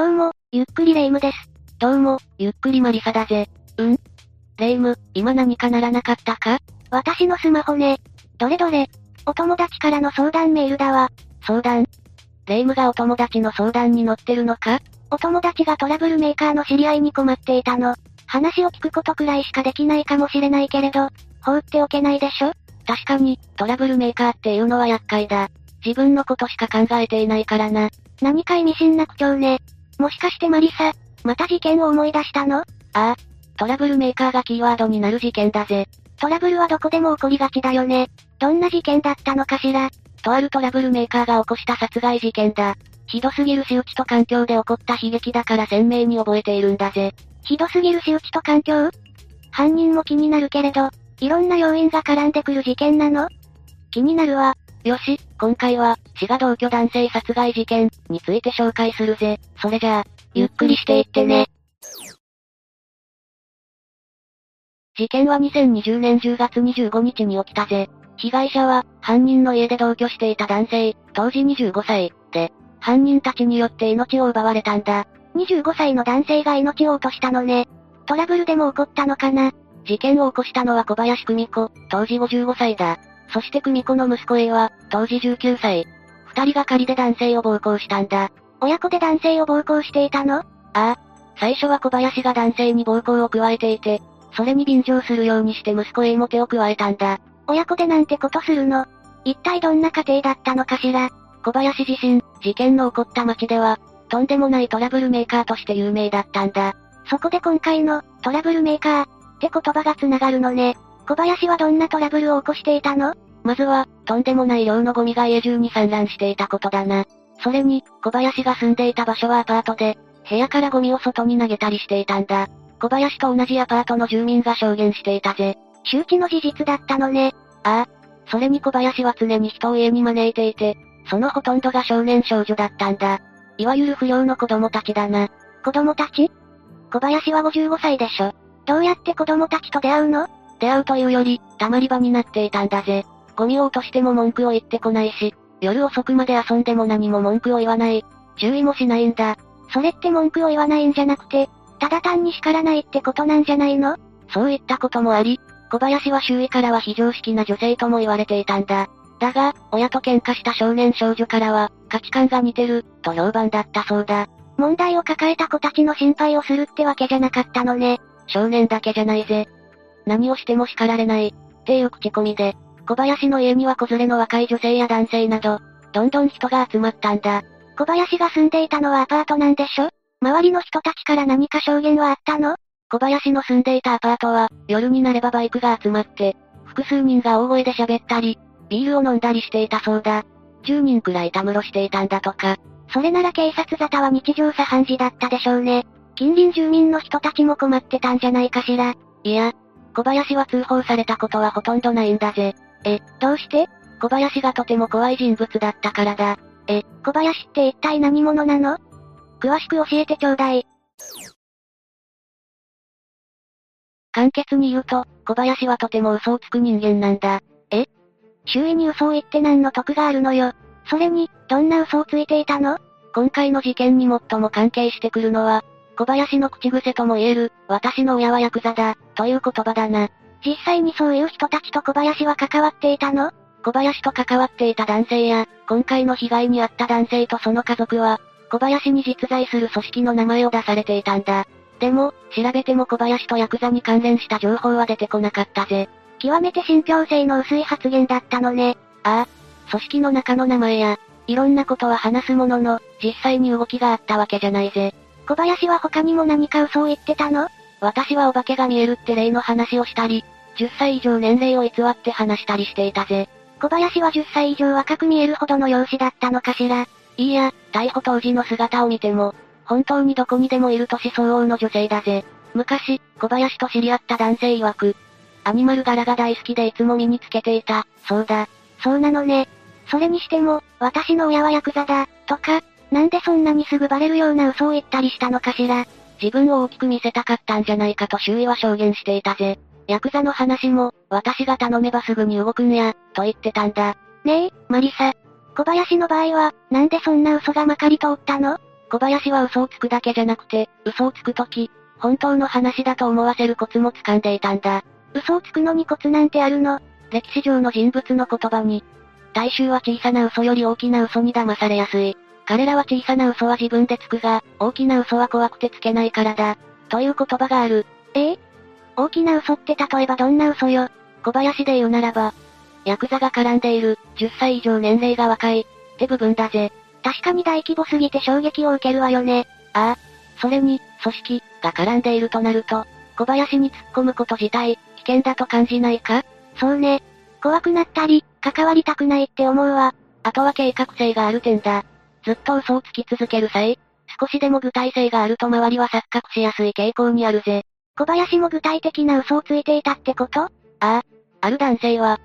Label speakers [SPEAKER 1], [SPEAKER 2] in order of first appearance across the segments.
[SPEAKER 1] どうも、ゆっくりレ夢ムです。
[SPEAKER 2] どうも、ゆっくりマリサだぜ。うんレ夢ム、今何かならなかったか？
[SPEAKER 1] 私のスマホね。どれどれ。お友達からの相談メールだわ。
[SPEAKER 2] 相談？レ夢ムがお友達の相談に乗ってるのか？
[SPEAKER 1] お友達がトラブルメーカーの知り合いに困っていたの。話を聞くことくらいしかできないかもしれないけれど、放っておけないでしょ？
[SPEAKER 2] 確かに、トラブルメーカーっていうのは厄介だ。自分のことしか考えていないからな。
[SPEAKER 1] 何か意味深な口調ね。もしかしてマリサ、また事件を思い出したの？あ
[SPEAKER 2] あ、トラブルメーカーがキーワードになる事件だぜ。
[SPEAKER 1] トラブルはどこでも起こりがちだよね。どんな事件だったのかしら？
[SPEAKER 2] とあるトラブルメーカーが起こした殺害事件だ。ひどすぎる仕打ちと環境で起こった悲劇だから鮮明に覚えているんだぜ。
[SPEAKER 1] ひどすぎる仕打ちと環境？犯人も気になるけれど、いろんな要因が絡んでくる事件なの？気になるわ。
[SPEAKER 2] よし、今回は、滋賀同居男性殺害事件について紹介するぜ。それじゃあ、ゆっくりしていってね。事件は2020年10月25日に起きたぜ。被害者は、犯人の家で同居していた男性、当時25歳、で、犯人たちによって命を奪われたんだ。
[SPEAKER 1] 25歳の男性が命を落としたのね。トラブルでも起こったのかな
[SPEAKER 2] 事件を起こしたのは小林久美子、当時55歳だ。そして久美子の息子 A は、当時19歳。二人が仮で男性を暴行したんだ。
[SPEAKER 1] 親子で男性を暴行していたの？あ
[SPEAKER 2] あ。最初は小林が男性に暴行を加えていて、それに便乗するようにして息子 A も手を加えたんだ。
[SPEAKER 1] 親子でなんてことするの？一体どんな家庭だったのかしら？
[SPEAKER 2] 小林自身、事件の起こった町では、とんでもないトラブルメーカーとして有名だったんだ。
[SPEAKER 1] そこで今回の、トラブルメーカー、って言葉が繋がるのね。小林はどんなトラブルを起こしていたの？
[SPEAKER 2] まずは、とんでもない量のゴミが家中に散乱していたことだな。それに、小林が住んでいた場所はアパートで、部屋からゴミを外に投げたりしていたんだ。小林と同じアパートの住民が証言していたぜ。
[SPEAKER 1] 周知の事実だったのね。
[SPEAKER 2] ああ。それに小林は常に人を家に招いていて、そのほとんどが少年少女だったんだ。いわゆる不良の子供たちだな。
[SPEAKER 1] 子供たち？小林は55歳でしょ。どうやって子供たちと出会うの？
[SPEAKER 2] 出会うというより、たまり場になっていたんだぜ。ゴミを落としても文句を言ってこないし、夜遅くまで遊んでも何も文句を言わない。注意もしないんだ。
[SPEAKER 1] それって文句を言わないんじゃなくて、ただ単に叱らないってことなんじゃないの？
[SPEAKER 2] そういったこともあり、小林は周囲からは非常識な女性とも言われていたんだ。だが、親と喧嘩した少年少女からは、価値観が似てる、と評判だったそうだ。
[SPEAKER 1] 問題を抱えた子たちの心配をするってわけじゃなかったのね。
[SPEAKER 2] 少年だけじゃないぜ。何をしても叱られない、っていう口コミで、小林の家には子連れの若い女性や男性など、どんどん人が集まったんだ。
[SPEAKER 1] 小林が住んでいたのはアパートなんでしょ？周りの人たちから何か証言はあったの？
[SPEAKER 2] 小林の住んでいたアパートは、夜になればバイクが集まって、複数人が大声で喋ったり、ビールを飲んだりしていたそうだ。10人くらいたむろしていたんだとか。
[SPEAKER 1] それなら警察沙汰は日常茶飯事だったでしょうね。近隣住民の人たちも困ってたんじゃないかしら。
[SPEAKER 2] いや、小林は通報されたことはほとんどないんだぜ。
[SPEAKER 1] え、どうして？
[SPEAKER 2] 小林がとても怖い人物だったからだ。
[SPEAKER 1] え、小林って一体何者なの？詳しく教えてちょうだい。
[SPEAKER 2] 簡潔に言うと、小林はとても嘘をつく人間なんだ。
[SPEAKER 1] え？周囲に嘘を言って何の得があるのよ。それに、どんな嘘をついていたの？
[SPEAKER 2] 今回の事件に最も関係してくるのは、小林の口癖とも言える、私の親はヤクザだ、という言葉だな。
[SPEAKER 1] 実際にそういう人たちと小林は関わっていたの？
[SPEAKER 2] 小林と関わっていた男性や、今回の被害に遭った男性とその家族は、小林に実在する組織の名前を出されていたんだ。でも、調べても小林とヤクザに関連した情報は出てこなかったぜ。
[SPEAKER 1] 極めて信憑性の薄い発言だったのね。
[SPEAKER 2] ああ。組織の中の名前や、いろんなことは話すものの、実際に動きがあったわけじゃないぜ。
[SPEAKER 1] 小林は他にも何か嘘を言ってたの？
[SPEAKER 2] 私はお化けが見えるって例の話をしたり、10歳以上年齢を偽って話したりしていたぜ。
[SPEAKER 1] 小林は10歳以上若く見えるほどの容姿だったのかしら？
[SPEAKER 2] いいや、逮捕当時の姿を見ても、本当にどこにでもいる年相応の女性だぜ。昔、小林と知り合った男性曰く、アニマル柄が大好きでいつも身につけていた、そうだ。
[SPEAKER 1] そうなのね。それにしても、私の親はヤクザだ、とか、なんでそんなにすぐバレるような嘘を言ったりしたのかしら。
[SPEAKER 2] 自分を大きく見せたかったんじゃないかと周囲は証言していたぜ。ヤクザの話も、私が頼めばすぐに動くんや、と言ってたんだ。
[SPEAKER 1] ねえ、マリサ。小林の場合は、なんでそんな嘘がまかり通ったの？
[SPEAKER 2] 小林は嘘をつくだけじゃなくて、嘘をつくとき、本当の話だと思わせるコツも掴んでいたんだ。
[SPEAKER 1] 嘘をつくのにコツなんてあるの？
[SPEAKER 2] 歴史上の人物の言葉に、大衆は小さな嘘より大きな嘘に騙されやすい。彼らは小さな嘘は自分でつくが、大きな嘘は怖くてつけないからだ。という言葉がある。
[SPEAKER 1] え？え大きな嘘って例えばどんな嘘よ？
[SPEAKER 2] 小林で言うならば、ヤクザが絡んでいる、10歳以上年齢が若い、って部分だぜ。
[SPEAKER 1] 確かに大規模すぎて衝撃を受けるわよね。
[SPEAKER 2] ああ。それに、組織、が絡んでいるとなると、小林に突っ込むこと自体、危険だと感じないか？
[SPEAKER 1] そうね。怖くなったり、関わりたくないって思うわ。
[SPEAKER 2] あとは計画性がある点だ。ずっと嘘をつき続ける際、少しでも具体性があると周りは錯覚しやすい傾向にあるぜ。
[SPEAKER 1] 小林も具体的な嘘をついていたってこと？あ
[SPEAKER 2] あ。ある男性は、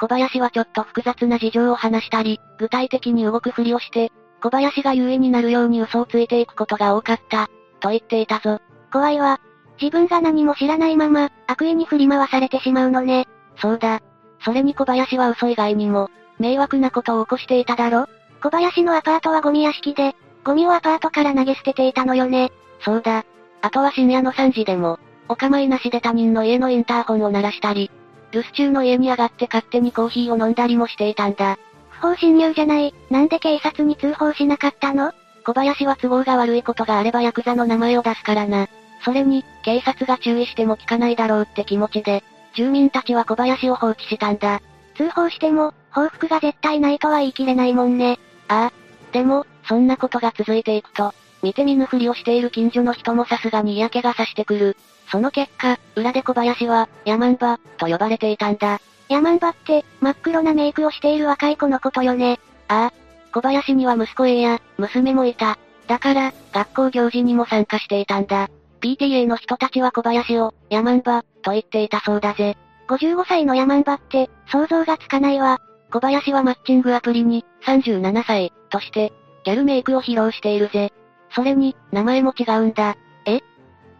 [SPEAKER 2] 小林はちょっと複雑な事情を話したり、具体的に動くふりをして、小林が優位になるように嘘をついていくことが多かった、と言っていたぞ。
[SPEAKER 1] 怖いわ。自分が何も知らないまま、悪意に振り回されてしまうのね。
[SPEAKER 2] そうだ。それに小林は嘘以外にも、迷惑なことを起こしていただろ？
[SPEAKER 1] 小林のアパートはゴミ屋敷で、ゴミをアパートから投げ捨てていたのよね。
[SPEAKER 2] そうだ。あとは深夜の3時でも、お構いなしで他人の家のインターホンを鳴らしたり、留守中の家に上がって勝手にコーヒーを飲んだりもしていたんだ。
[SPEAKER 1] 不法侵入じゃない、なんで警察に通報しなかったの？
[SPEAKER 2] 小林は都合が悪いことがあればヤクザの名前を出すからな。それに、警察が注意しても聞かないだろうって気持ちで、住民たちは小林を放置したんだ。
[SPEAKER 1] 通報しても、報復が絶対ないとは言い切れないもんね。
[SPEAKER 2] ああ。でも、そんなことが続いていくと、見て見ぬふりをしている近所の人もさすがに嫌気がさしてくる。その結果、裏で小林は、ヤマンバ、と呼ばれていたんだ。
[SPEAKER 1] ヤマンバって、真っ黒なメイクをしている若い子のことよね。
[SPEAKER 2] ああ。小林には息子 A や、娘もいた。だから、学校行事にも参加していたんだ。PTA の人たちは小林を、ヤマンバ、と言っていたそうだぜ。
[SPEAKER 1] 55歳のヤマンバって、想像がつかないわ。
[SPEAKER 2] 小林はマッチングアプリに、37歳、として、ギャルメイクを披露しているぜ。それに、名前も違うんだ。
[SPEAKER 1] え？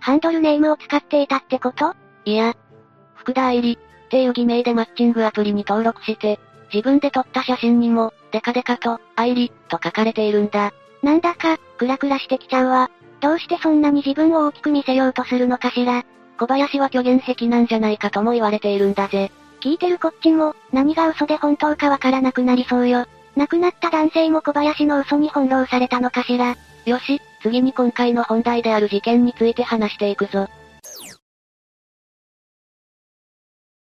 [SPEAKER 1] ハンドルネームを使っていたってこと？
[SPEAKER 2] いや、福田愛理、っていう偽名でマッチングアプリに登録して、自分で撮った写真にも、デカデカと、愛理、と書かれているんだ。
[SPEAKER 1] なんだか、クラクラしてきちゃうわ。どうしてそんなに自分を大きく見せようとするのかしら。
[SPEAKER 2] 小林は虚言癖なんじゃないかとも言われているんだぜ。
[SPEAKER 1] 聞いてるこっちも、何が嘘で本当かわからなくなりそうよ。亡くなった男性も小林の嘘に翻弄されたのかしら。
[SPEAKER 2] よし、次に今回の本題である事件について話していくぞ。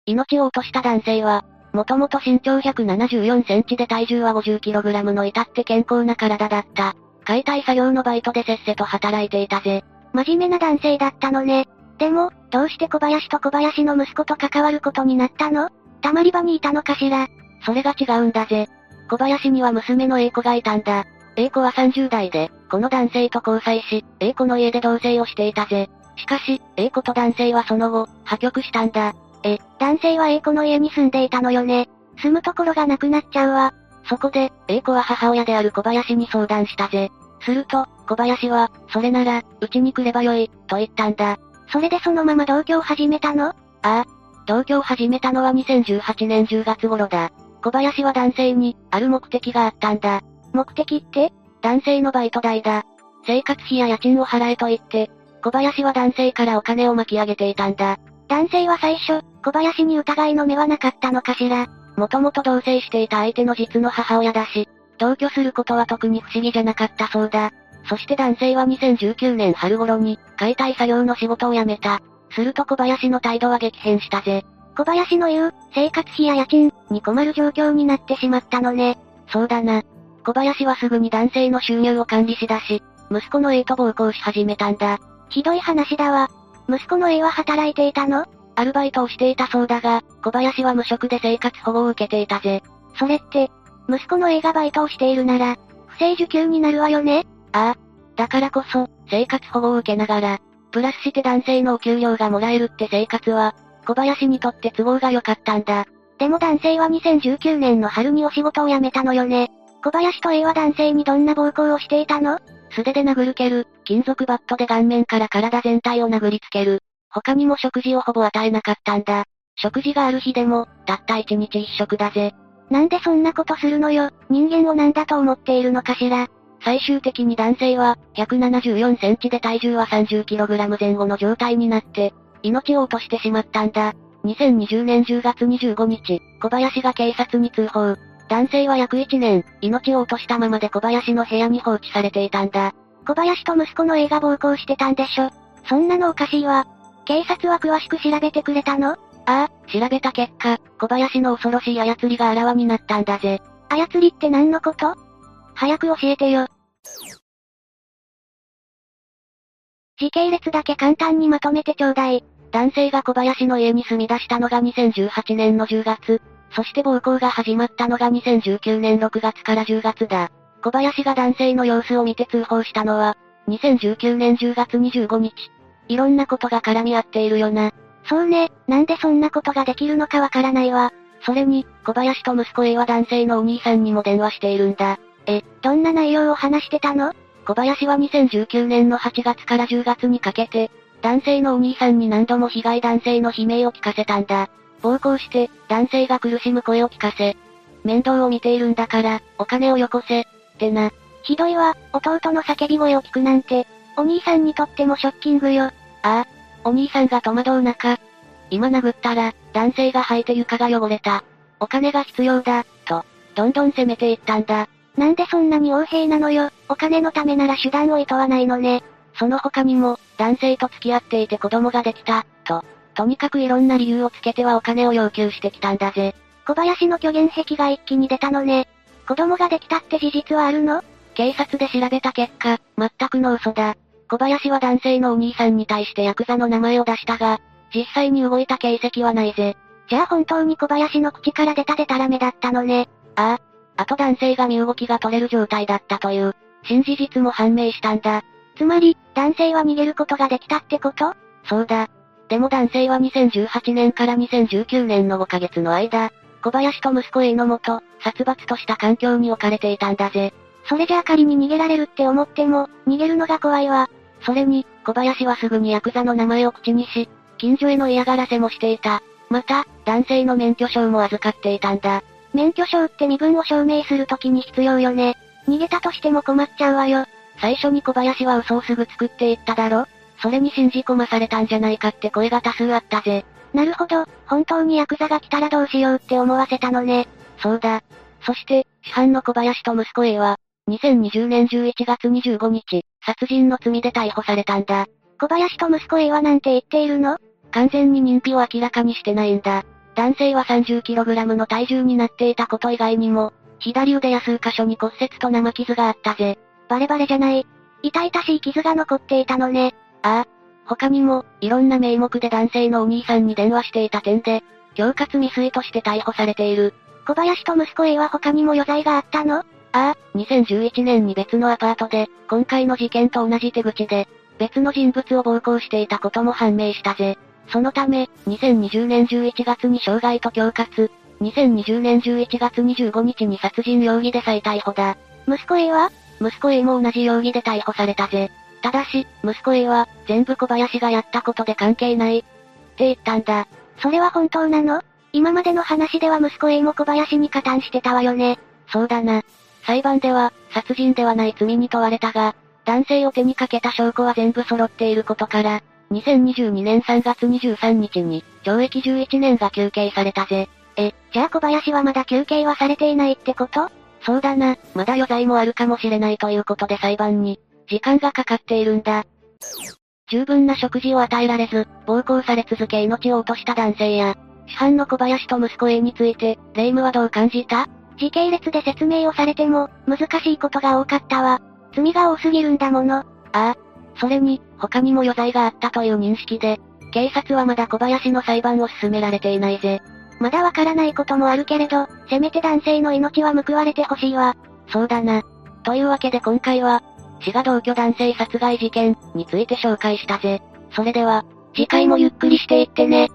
[SPEAKER 2] 命を落とした男性は、もともと身長174センチで体重は 50kg の至って健康な体だった。解体作業のバイトでせっせと働いていたぜ。
[SPEAKER 1] 真面目な男性だったのね。でも、どうして小林と小林の息子と関わることになったの？たまり場にいたのかしら？
[SPEAKER 2] それが違うんだぜ。小林には娘の A 子がいたんだ。A 子は30代で、この男性と交際し、A 子の家で同棲をしていたぜ。しかし、A 子と男性はその後、破局したんだ。
[SPEAKER 1] え、男性は A 子の家に住んでいたのよね。住むところがなくなっちゃうわ。
[SPEAKER 2] そこで、A 子は母親である小林に相談したぜ。すると、小林は、それなら、うちに来ればよい、と言ったんだ。
[SPEAKER 1] それでそのまま同居を始めたの？あ
[SPEAKER 2] あ。同居を始めたのは2018年10月頃だ。小林は男性に、ある目的があったんだ。
[SPEAKER 1] 目的って？
[SPEAKER 2] 男性のバイト代だ。生活費や家賃を払えと言って、小林は男性からお金を巻き上げていたんだ。
[SPEAKER 1] 男性は最初、小林に疑いの目はなかったのかしら？
[SPEAKER 2] もともと同棲していた相手の実の母親だし、同居することは特に不思議じゃなかったそうだ。そして男性は2019年春頃に、解体作業の仕事を辞めた。すると小林の態度は激変したぜ。
[SPEAKER 1] 小林の言う、生活費や家賃、に困る状況になってしまったのね。
[SPEAKER 2] そうだな。小林はすぐに男性の収入を管理しだし、息子の A と暴行し始めたんだ。
[SPEAKER 1] ひどい話だわ。息子の A は働いていたの？
[SPEAKER 2] アルバイトをしていたそうだが、小林は無職で生活保護を受けていたぜ。
[SPEAKER 1] それって、息子の A がバイトをしているなら、不正受給になるわよね？
[SPEAKER 2] ああ。だからこそ、生活保護を受けながら、プラスして男性のお給料がもらえるって生活は、小林にとって都合が良かったんだ。
[SPEAKER 1] でも男性は2019年の春にお仕事を辞めたのよね。小林と A は男性にどんな暴行をしていたの？
[SPEAKER 2] 素手で殴る蹴る、金属バットで顔面から体全体を殴りつける。他にも食事をほぼ与えなかったんだ。食事がある日でも、たった一日一食だぜ。
[SPEAKER 1] なんでそんなことするのよ、人間を何だと思っているのかしら。
[SPEAKER 2] 最終的に男性は、174センチで体重は 30kg 前後の状態になって、命を落としてしまったんだ。2020年10月25日、小林が警察に通報。男性は約1年、命を落としたままで小林の部屋に放置されていたんだ。
[SPEAKER 1] 小林と息子の映画暴行してたんでしょ？そんなのおかしいわ。警察は詳しく調べてくれたの？あ
[SPEAKER 2] あ、調べた結果、小林の恐ろしい操りがあらわになったんだぜ。
[SPEAKER 1] 操りって何のこと？早く教えてよ。時系列だけ簡単にまとめてちょうだい。
[SPEAKER 2] 男性が小林の家に住み出したのが2018年の10月、そして暴行が始まったのが2019年6月から10月だ。小林が男性の様子を見て通報したのは、2019年10月25日。いろんなことが絡み合っているよな。
[SPEAKER 1] そうね、なんでそんなことができるのかわからないわ。
[SPEAKER 2] それに、小林と息子 A は男性のお兄さんにも電話しているんだ。
[SPEAKER 1] え、どんな内容を話してたの？
[SPEAKER 2] 小林は2019年の8月から10月にかけて、男性のお兄さんに何度も被害男性の悲鳴を聞かせたんだ。暴行して、男性が苦しむ声を聞かせ、面倒を見ているんだから、お金をよこせ、ってな。
[SPEAKER 1] ひどいわ、弟の叫び声を聞くなんて、お兄さんにとってもショッキングよ。あ
[SPEAKER 2] あ、お兄さんが戸惑う中、今殴ったら、男性が履いて床が汚れた。お金が必要だ、と、どんどん攻めていったんだ。
[SPEAKER 1] なんでそんなに横兵なのよ、お金のためなら手段を厭わないのね。
[SPEAKER 2] その他にも、男性と付き合っていて子供ができた、と、とにかくいろんな理由をつけてはお金を要求してきたんだぜ。
[SPEAKER 1] 小林の虚言癖が一気に出たのね。子供ができたって事実はあるの？
[SPEAKER 2] 警察で調べた結果、全くの嘘だ。小林は男性のお兄さんに対してヤクザの名前を出したが、実際に動いた形跡はないぜ。
[SPEAKER 1] じゃあ本当に小林の口から出たデタラメだったのね。
[SPEAKER 2] ああ。あと男性が身動きが取れる状態だったという、新事実も判明したんだ。
[SPEAKER 1] つまり、男性は逃げることができたってこと？
[SPEAKER 2] そうだ。でも男性は2018年から2019年の5ヶ月の間、小林と息子 A のもと、殺伐とした環境に置かれていたんだぜ。
[SPEAKER 1] それじゃあ仮に逃げられるって思っても、逃げるのが怖いわ。
[SPEAKER 2] それに、小林はすぐにヤクザの名前を口にし、近所への嫌がらせもしていた。また、男性の免許証も預かっていたんだ。
[SPEAKER 1] 免許証って身分を証明するときに必要よね。逃げたとしても困っちゃうわよ。
[SPEAKER 2] 最初に小林は嘘をすぐ作っていっただろそれに信じ込まされたんじゃないかって声が多数あったぜ。
[SPEAKER 1] なるほど、本当にヤクザが来たらどうしようって思わせたのね。
[SPEAKER 2] そうだ。そして、主犯の小林と息子 A は、2020年11月25日、殺人の罪で逮捕されたんだ。
[SPEAKER 1] 小林と息子 A はなんて言っているの？
[SPEAKER 2] 完全に認否を明らかにしてないんだ。男性は 30kg の体重になっていたこと以外にも、左腕や数箇所に骨折と生傷があったぜ。
[SPEAKER 1] バレバレじゃない。痛々しい傷が残っていたのね。
[SPEAKER 2] ああ。他にも、いろんな名目で男性のお兄さんに電話していた点で、恐喝未遂として逮捕されている。
[SPEAKER 1] 小林と息子 A は他にも余罪があったの？あ
[SPEAKER 2] あ、2011年に別のアパートで、今回の事件と同じ手口で、別の人物を暴行していたことも判明したぜ。そのため、2020年11月に傷害と恐喝、2020年11月25日に殺人容疑で再逮捕だ。
[SPEAKER 1] 息子 A は？
[SPEAKER 2] 息子 A も同じ容疑で逮捕されたぜ。ただし、息子 A は、全部小林がやったことで関係ない。って言ったんだ。
[SPEAKER 1] それは本当なの？今までの話では息子 A も小林に加担してたわよね。
[SPEAKER 2] そうだな。裁判では、殺人ではない罪に問われたが、男性を手にかけた証拠は全部揃っていることから、2022年3月23日に、懲役11年が求刑されたぜ。
[SPEAKER 1] え、じゃあ小林はまだ求刑はされていないってこと？
[SPEAKER 2] そうだな、まだ余罪もあるかもしれないということで裁判に、時間がかかっているんだ。十分な食事を与えられず、暴行され続け命を落とした男性や、主犯の小林と息子 A について、霊夢はどう感じた？
[SPEAKER 1] 時系列で説明をされても、難しいことが多かったわ。罪が多すぎるんだもの。あ
[SPEAKER 2] あ。それに、他にも余罪があったという認識で、警察はまだ小林の裁判を進められていないぜ。
[SPEAKER 1] まだわからないこともあるけれど、せめて男性の命は報われてほしいわ。
[SPEAKER 2] そうだな。というわけで今回は、滋賀同居男性殺害事件について紹介したぜ。それでは、次回もゆっくりしていってね。